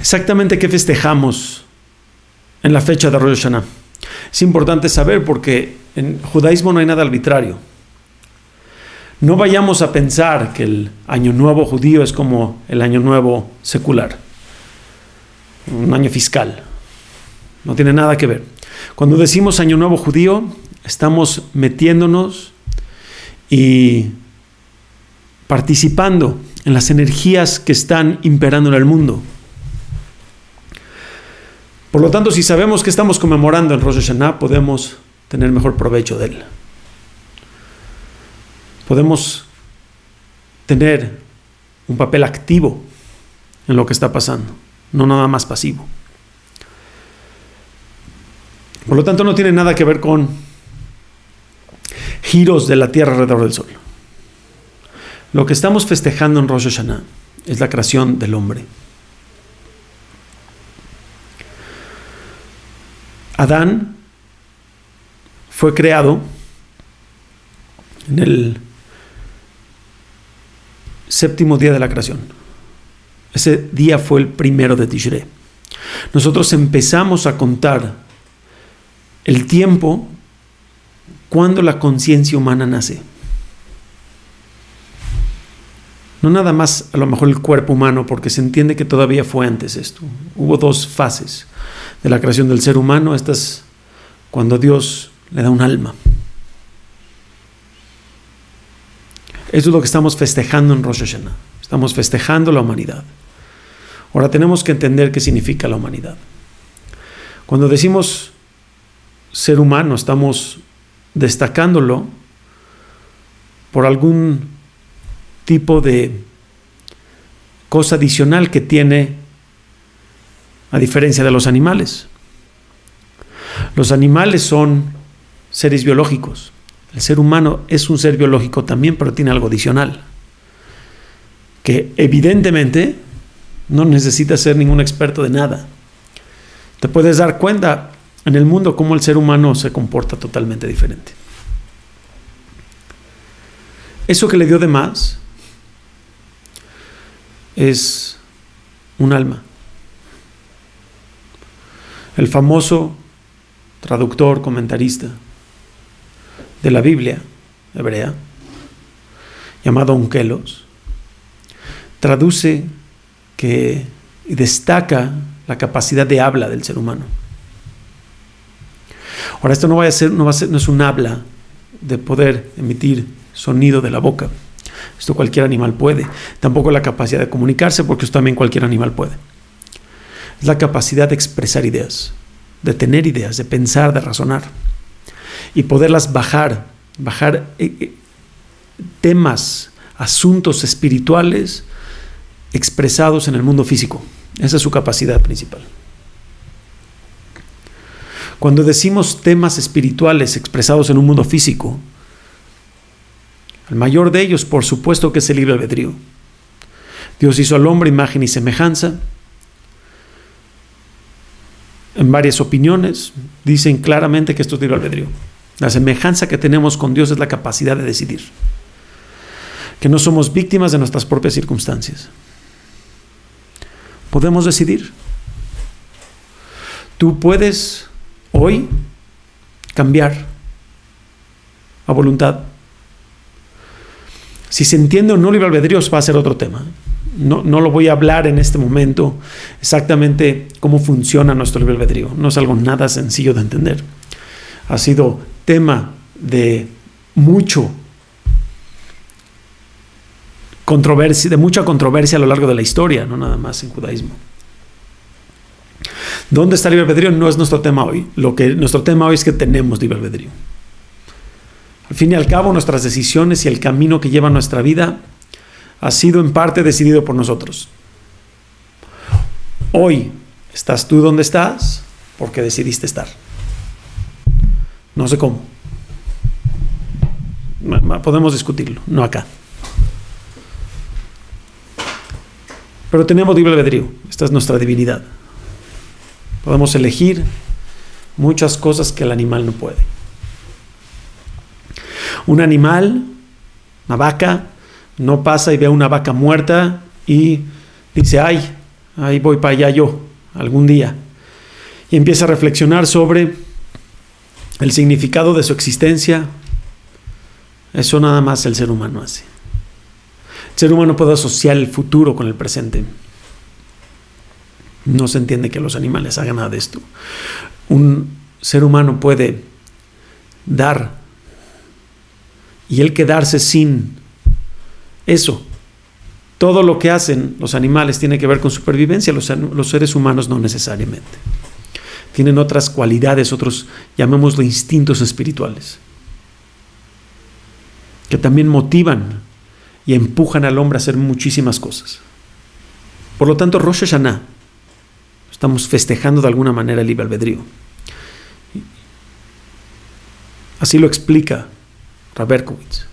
Exactamente qué festejamos en la fecha de Rosh Hashanah. Es importante saber porque en judaísmo no hay nada arbitrario. No vayamos a pensar que el año nuevo judío es como el año nuevo secular, un año fiscal. No tiene nada que ver. Cuando decimos año nuevo judío, estamos metiéndonos y participando en las energías que están imperando en el mundo. Por lo tanto, si sabemos que estamos conmemorando en Rosh Hashanah, podemos tener mejor provecho de él. Podemos tener un papel activo en lo que está pasando, no nada más pasivo. Por lo tanto, no tiene nada que ver con giros de la Tierra alrededor del Sol. Lo que estamos festejando en Rosh Hashanah es la creación del hombre. Adán fue creado en el séptimo día de la creación. Ese día fue el primero de Tishrei. Nosotros empezamos a contar el tiempo cuando la conciencia humana nace. No nada más a lo mejor el cuerpo humano, porque se entiende que todavía fue antes esto. Hubo dos fases de la creación del ser humano. Esta es cuando Dios le da un alma. Eso es lo que estamos festejando en Rosh Hashanah. Estamos festejando la humanidad. Ahora tenemos que entender qué significa la humanidad. Cuando decimos ser humano, estamos destacándolo por algún tipo de cosa adicional que tiene a diferencia de los animales. Los animales son seres biológicos. El ser humano es un ser biológico también, pero tiene algo adicional. Que evidentemente no necesita ser ningún experto de nada. Te puedes dar cuenta en el mundo cómo el ser humano se comporta totalmente diferente. Eso que le dio de más es un alma. El famoso traductor, comentarista de la Biblia hebrea, llamado Onkelos, traduce que y destaca la capacidad de habla del ser humano. Ahora, esto no, va a ser, no, va a ser, no es un habla de poder emitir sonido de la boca, esto cualquier animal puede. Tampoco la capacidad de comunicarse, porque esto también cualquier animal puede. Es la capacidad de expresar ideas, de tener ideas, de pensar, de razonar. Y poderlas bajar, bajar eh, eh, temas, asuntos espirituales expresados en el mundo físico. Esa es su capacidad principal. Cuando decimos temas espirituales expresados en un mundo físico, el mayor de ellos, por supuesto, que es el libre albedrío. Dios hizo al hombre imagen y semejanza. En varias opiniones dicen claramente que esto es libre albedrío. La semejanza que tenemos con Dios es la capacidad de decidir. Que no somos víctimas de nuestras propias circunstancias. Podemos decidir. Tú puedes hoy cambiar a voluntad si se entiende o no libre albedrío va a ser otro tema. No, no, lo voy a hablar en este momento exactamente cómo funciona nuestro libre albedrío. No es algo nada sencillo de entender. Ha sido tema de mucho controversia, de mucha controversia a lo largo de la historia, no nada más en judaísmo. ¿Dónde está el libre albedrío? No es nuestro tema hoy. Lo que nuestro tema hoy es que tenemos libre albedrío. Al fin y al cabo, nuestras decisiones y el camino que lleva nuestra vida ha sido en parte decidido por nosotros. Hoy estás tú donde estás porque decidiste estar. No sé cómo. Podemos discutirlo, no acá. Pero tenemos libre albedrío. Esta es nuestra divinidad. Podemos elegir muchas cosas que el animal no puede. Un animal, una vaca, no pasa y ve a una vaca muerta y dice, ay, ahí voy para allá yo, algún día. Y empieza a reflexionar sobre el significado de su existencia. Eso nada más el ser humano hace. El ser humano puede asociar el futuro con el presente. No se entiende que los animales hagan nada de esto. Un ser humano puede dar y el quedarse sin eso. Todo lo que hacen los animales tiene que ver con supervivencia, los, seres humanos no necesariamente. Tienen otras cualidades, otros, llamémoslo, instintos espirituales, que también motivan y empujan al hombre a hacer muchísimas cosas. Por lo tanto, Rosh Hashanah, estamos festejando de alguna manera el libre albedrío. Así lo explica Raberkowitz.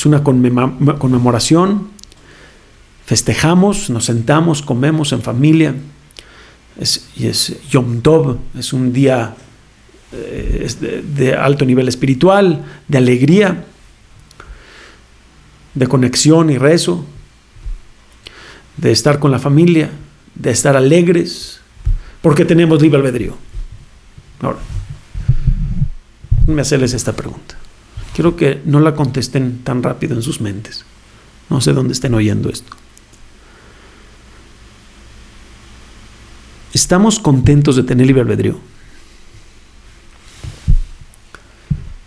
Es una conmemoración, festejamos, nos sentamos, comemos en familia. y es Yom Tov, es un día eh, de, alto nivel espiritual, de alegría, de conexión y rezo, de estar con la familia, de estar alegres, porque tenemos libre albedrío. Ahora, me hacerles esta pregunta. Quiero que no la contesten tan rápido en sus mentes. No sé dónde estén oyendo esto. ¿Estamos contentos de tener libre albedrío?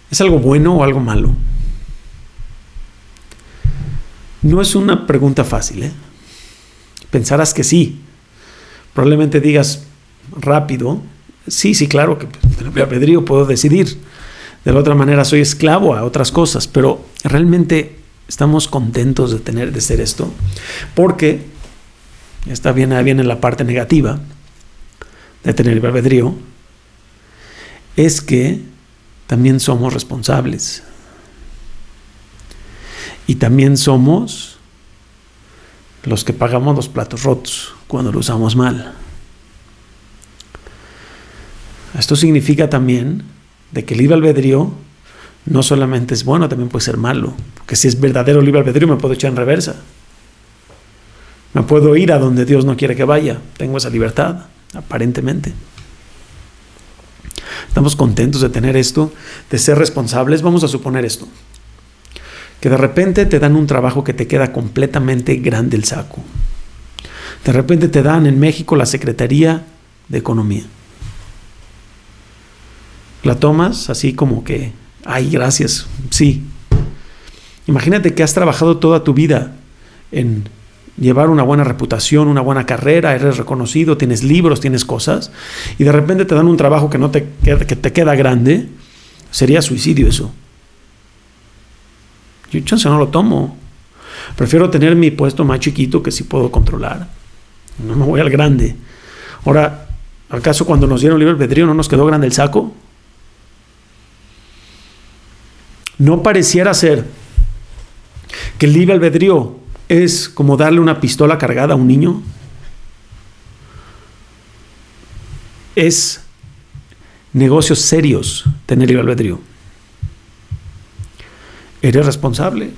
¿Es algo bueno o algo malo? No es una pregunta fácil. ¿eh? Pensarás que sí. Probablemente digas rápido, sí, sí, claro que libre albedrío puedo decidir de la otra manera soy esclavo a otras cosas, pero realmente estamos contentos de tener de ser esto, porque está bien viene la parte negativa de tener el albedrío, es que también somos responsables. Y también somos los que pagamos los platos rotos cuando lo usamos mal. Esto significa también de que el libre albedrío no solamente es bueno, también puede ser malo. Porque si es verdadero libre albedrío me puedo echar en reversa. Me puedo ir a donde Dios no quiere que vaya. Tengo esa libertad, aparentemente. Estamos contentos de tener esto, de ser responsables. Vamos a suponer esto. Que de repente te dan un trabajo que te queda completamente grande el saco. De repente te dan en México la Secretaría de Economía la tomas así como que, ay, gracias, sí. Imagínate que has trabajado toda tu vida en llevar una buena reputación, una buena carrera, eres reconocido, tienes libros, tienes cosas, y de repente te dan un trabajo que no te, que te queda grande, sería suicidio eso. Yo chance no lo tomo. Prefiero tener mi puesto más chiquito que sí puedo controlar. No me voy al grande. Ahora, ¿acaso cuando nos dieron libre albedrío no nos quedó grande el saco? No pareciera ser que el libre albedrío es como darle una pistola cargada a un niño. Es negocios serios tener libre albedrío. Eres responsable.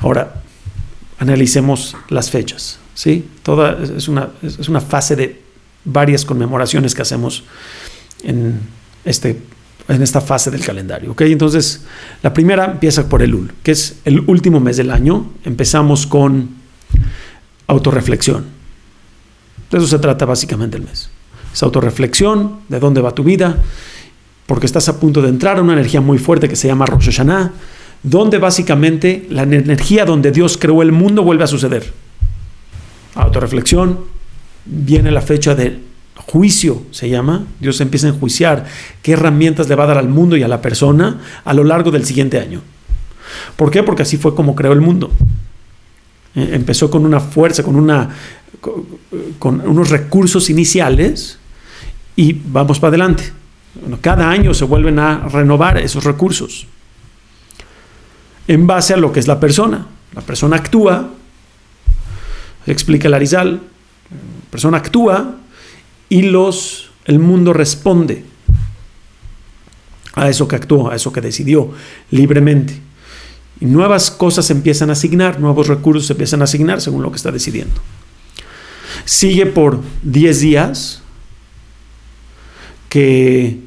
Ahora, analicemos las fechas. ¿sí? Toda es una, es una fase de varias conmemoraciones que hacemos en este en esta fase del calendario. ¿ok? Entonces, la primera empieza por el UL, que es el último mes del año. Empezamos con autorreflexión. De eso se trata básicamente el mes. Es autorreflexión, de dónde va tu vida, porque estás a punto de entrar a una energía muy fuerte que se llama Rosh Hashanah, donde básicamente la energía donde Dios creó el mundo vuelve a suceder. Autorreflexión, viene la fecha de juicio se llama, Dios empieza a enjuiciar qué herramientas le va a dar al mundo y a la persona a lo largo del siguiente año. ¿Por qué? Porque así fue como creó el mundo. Eh, empezó con una fuerza, con, una, con, unos recursos iniciales y vamos para adelante. cada año se vuelven a renovar esos recursos en base a lo que es la persona. La persona actúa, explica el Arizal, la persona actúa y los, el mundo responde a eso que actuó, a eso que decidió libremente. Y nuevas cosas se empiezan a asignar, nuevos recursos se empiezan a asignar según lo que está decidiendo. Sigue por 10 días que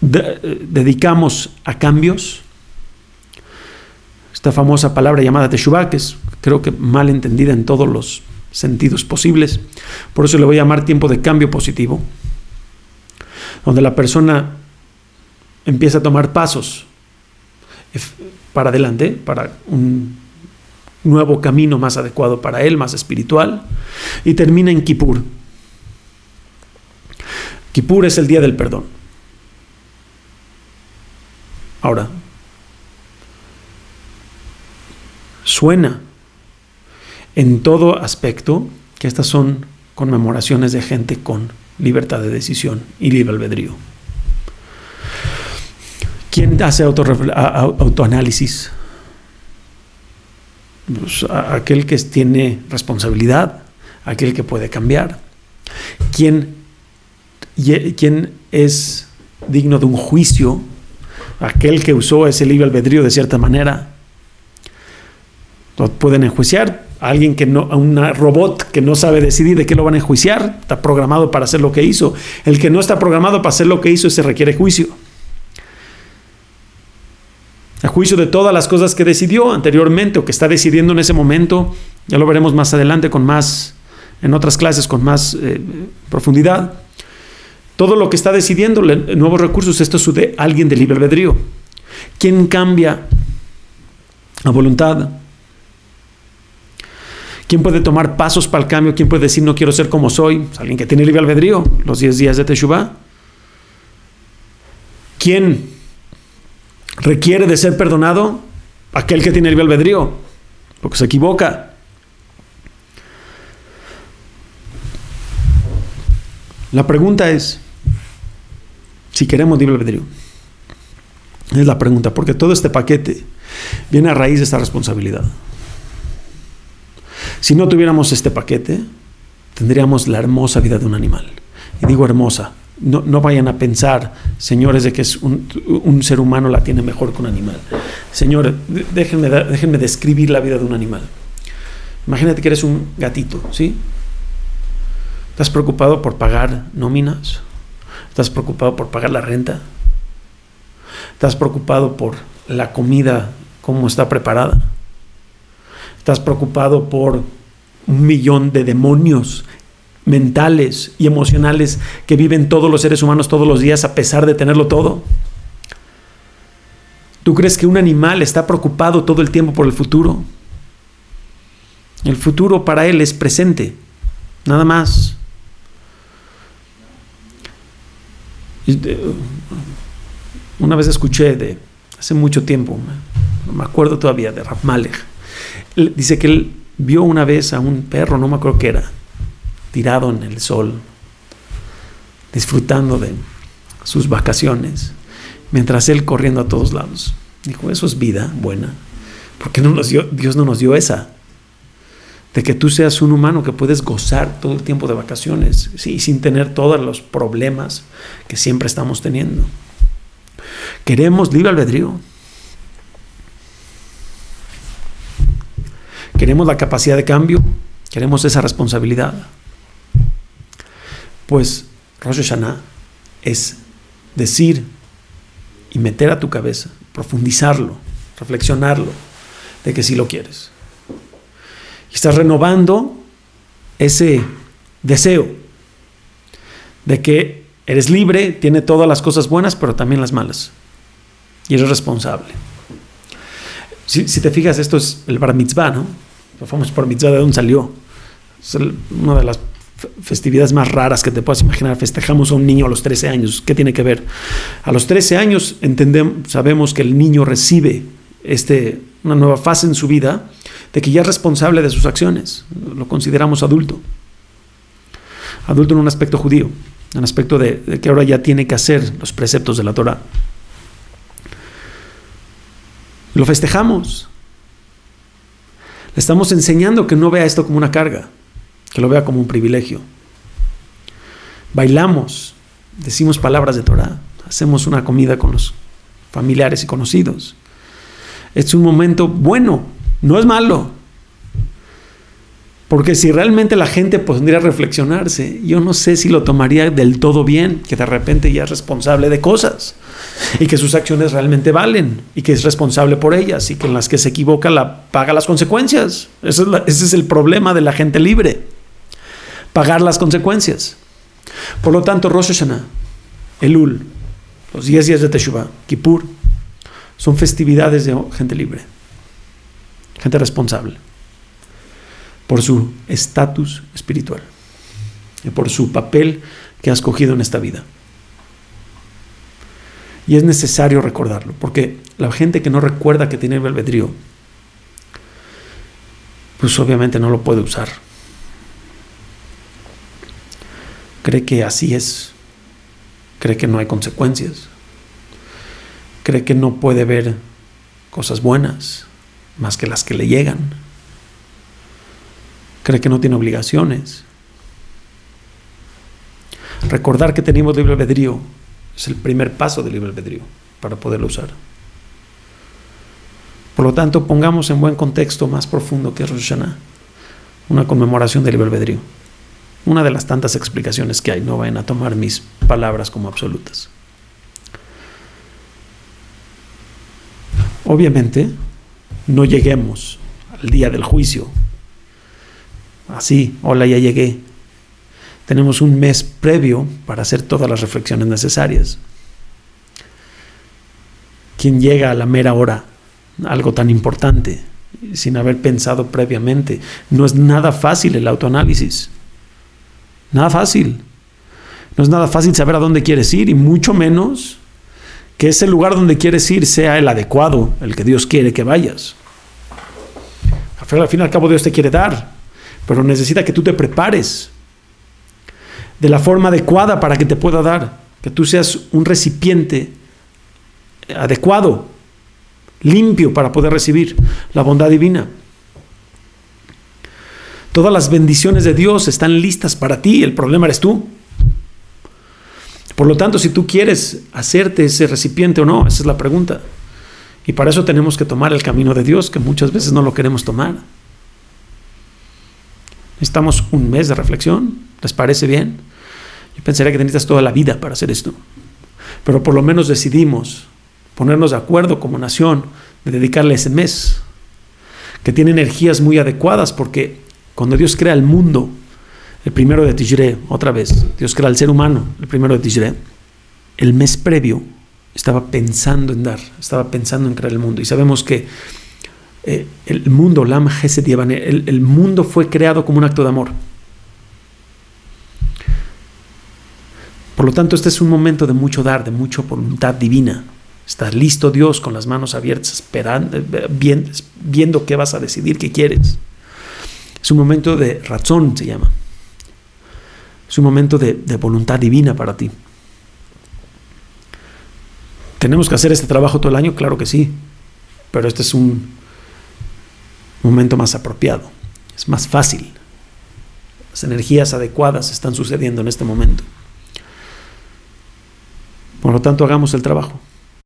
dedicamos a cambios. Esta famosa palabra llamada Teshuvah, que es creo que mal entendida en todos los sentidos posibles. Por eso le voy a llamar tiempo de cambio positivo, donde la persona empieza a tomar pasos para adelante, para un nuevo camino más adecuado para él, más espiritual, y termina en Kippur. Kippur es el día del perdón. Ahora, suena en todo aspecto que estas son conmemoraciones de gente con libertad de decisión y libre albedrío. ¿Quién hace autoanálisis? Pues, aquel que tiene responsabilidad, aquel que puede cambiar. ¿Quién, ¿Quién es digno de un juicio? Aquel que usó ese libre albedrío de cierta manera. Pueden enjuiciar. Alguien que no, a un robot que no sabe decidir de qué lo van a enjuiciar, está programado para hacer lo que hizo. El que no está programado para hacer lo que hizo, se requiere juicio a juicio de todas las cosas que decidió anteriormente o que está decidiendo en ese momento. Ya lo veremos más adelante con más, en otras clases con más eh, profundidad. Todo lo que está decidiendo, nuevos recursos, esto es de alguien de libre albedrío. ¿Quién cambia a voluntad? ¿Quién puede tomar pasos para el cambio? ¿Quién puede decir no quiero ser como soy? alguien que tiene libre albedrío, los 10 días de Teshuvah. ¿Quién requiere de ser perdonado aquel que tiene el albedrío, porque se equivoca. La pregunta es, si queremos libre albedrío, es la pregunta, porque todo este paquete viene a raíz de esta responsabilidad. Si no tuviéramos este paquete, tendríamos la hermosa vida de un animal. Y digo hermosa, no, vayan a pensar, señores, de que es un, ser humano la tiene mejor que un animal. Señores, déjenme, déjenme describir la vida de un animal. Imagínate que eres un gatito, ¿sí? ¿Estás preocupado por pagar nóminas? ¿Estás preocupado por pagar la renta? ¿Estás preocupado por la comida, cómo está preparada? ¿Estás preocupado por un millón de demonios mentales y emocionales que viven todos los seres humanos todos los días a pesar de tenerlo todo? ¿Tú crees que un animal está preocupado todo el tiempo por el futuro? El futuro para él es presente, nada más. Una vez escuché de hace mucho tiempo, no me acuerdo todavía, de Malek. Dice que él vio una vez a un perro, no me acuerdo qué era, tirado en el sol, disfrutando de sus vacaciones, mientras él corriendo a todos lados. Dijo, eso es vida buena. porque Dios no nos dio esa? De que tú seas un humano que puedes gozar todo el tiempo de vacaciones, ¿sí? sin tener todos los problemas que siempre estamos teniendo. Queremos libre albedrío. Queremos la capacidad de cambio. Queremos esa responsabilidad. Pues Rosh Hashanah es decir y meter a tu cabeza, profundizarlo, reflexionarlo, de que sí lo quieres. Estás renovando ese deseo de que eres libre, tiene todas las cosas buenas, pero también las malas. Y eres responsable. Si, te fijas, esto es el bar mitzvah, ¿no? El famoso bar mitzvah, ¿de dónde salió? Es una de las festividades más raras que te puedas imaginar. Festejamos a un niño a los 13 años. ¿Qué tiene que ver? A los 13 años entendemos, sabemos que el niño recibe este, una nueva fase en su vida de que ya es responsable de sus acciones. Lo consideramos adulto. Adulto en un aspecto judío, en un aspecto de, de que ahora ya tiene que hacer los preceptos de la Torah. Lo festejamos. Le estamos enseñando que no vea esto como una carga que lo vea como un privilegio. Bailamos, decimos palabras de Torah, hacemos una comida con los familiares y conocidos. es un momento bueno, no es malo. Porque si realmente la gente podría reflexionarse, yo no sé si lo tomaría del todo bien, que de repente ya es responsable de cosas y que sus acciones realmente valen y que es responsable por ellas y que en las que se equivoca la, paga las consecuencias. Ese es, ese es el problema de la gente libre, pagar las consecuencias. Por lo tanto, Rosh Hashanah, Elul, los 10 días de Teshuvah, Kippur, son festividades de gente libre, gente responsable por su estatus espiritual y por su papel que has cogido en esta vida. Y es necesario recordarlo, porque la gente que no recuerda que tiene el albedrío, pues obviamente no lo puede usar. Cree que así es, cree que no hay consecuencias, cree que no puede ver cosas buenas más que las que le llegan cree que no tiene obligaciones. Recordar que tenemos libre albedrío es el primer paso del libre albedrío para poderlo usar. Por lo tanto, pongamos en buen contexto más profundo que es Rosh Hashanah, una conmemoración del libre albedrío. Una de las tantas explicaciones que hay, no vayan a tomar mis palabras como absolutas. Obviamente, no lleguemos al día del juicio así, hola, ya llegué. Tenemos un mes previo para hacer todas las reflexiones necesarias. ¿Quién llega a la mera hora? Algo tan importante, sin haber pensado previamente. No es nada fácil el autoanálisis. Nada fácil. No es nada fácil saber a dónde quieres ir y mucho menos que ese lugar donde quieres ir sea el adecuado, el que Dios quiere que vayas. Al fin y al cabo Dios te quiere dar, pero necesita que tú te prepares de la forma adecuada para que te pueda dar, que tú seas un recipiente adecuado, limpio para poder recibir la bondad divina. Todas las bendiciones de Dios están listas para ti, el problema eres tú. Por lo tanto, si tú quieres hacerte ese recipiente o no, esa es la pregunta. Y para eso tenemos que tomar el camino de Dios, que muchas veces no lo queremos tomar. Necesitamos un mes de reflexión. ¿Les parece bien? Yo pensaría que necesitas toda la vida para hacer esto. Pero por lo menos decidimos ponernos de acuerdo como nación de dedicarle ese mes, que tiene energías muy adecuadas, porque cuando Dios crea el mundo, el primero de Tishre, otra vez, Dios crea el ser humano, el primero de Tishre, el mes previo estaba pensando en dar, estaba pensando en crear el mundo. Y sabemos que eh, el mundo, Lam el, el mundo fue creado como un acto de amor. Por lo tanto, este es un momento de mucho dar, de mucha voluntad divina. Estás listo, Dios, con las manos abiertas, esperando, eh, viendo, qué vas a decidir, qué quieres. Es un momento de razón, se llama. Es un momento de voluntad divina para ti. ¿Tenemos que hacer este trabajo todo el año? Claro que sí. Pero este es un, momento más apropiado, es más fácil. Las energías adecuadas están sucediendo en este momento. Por lo tanto, hagamos el trabajo.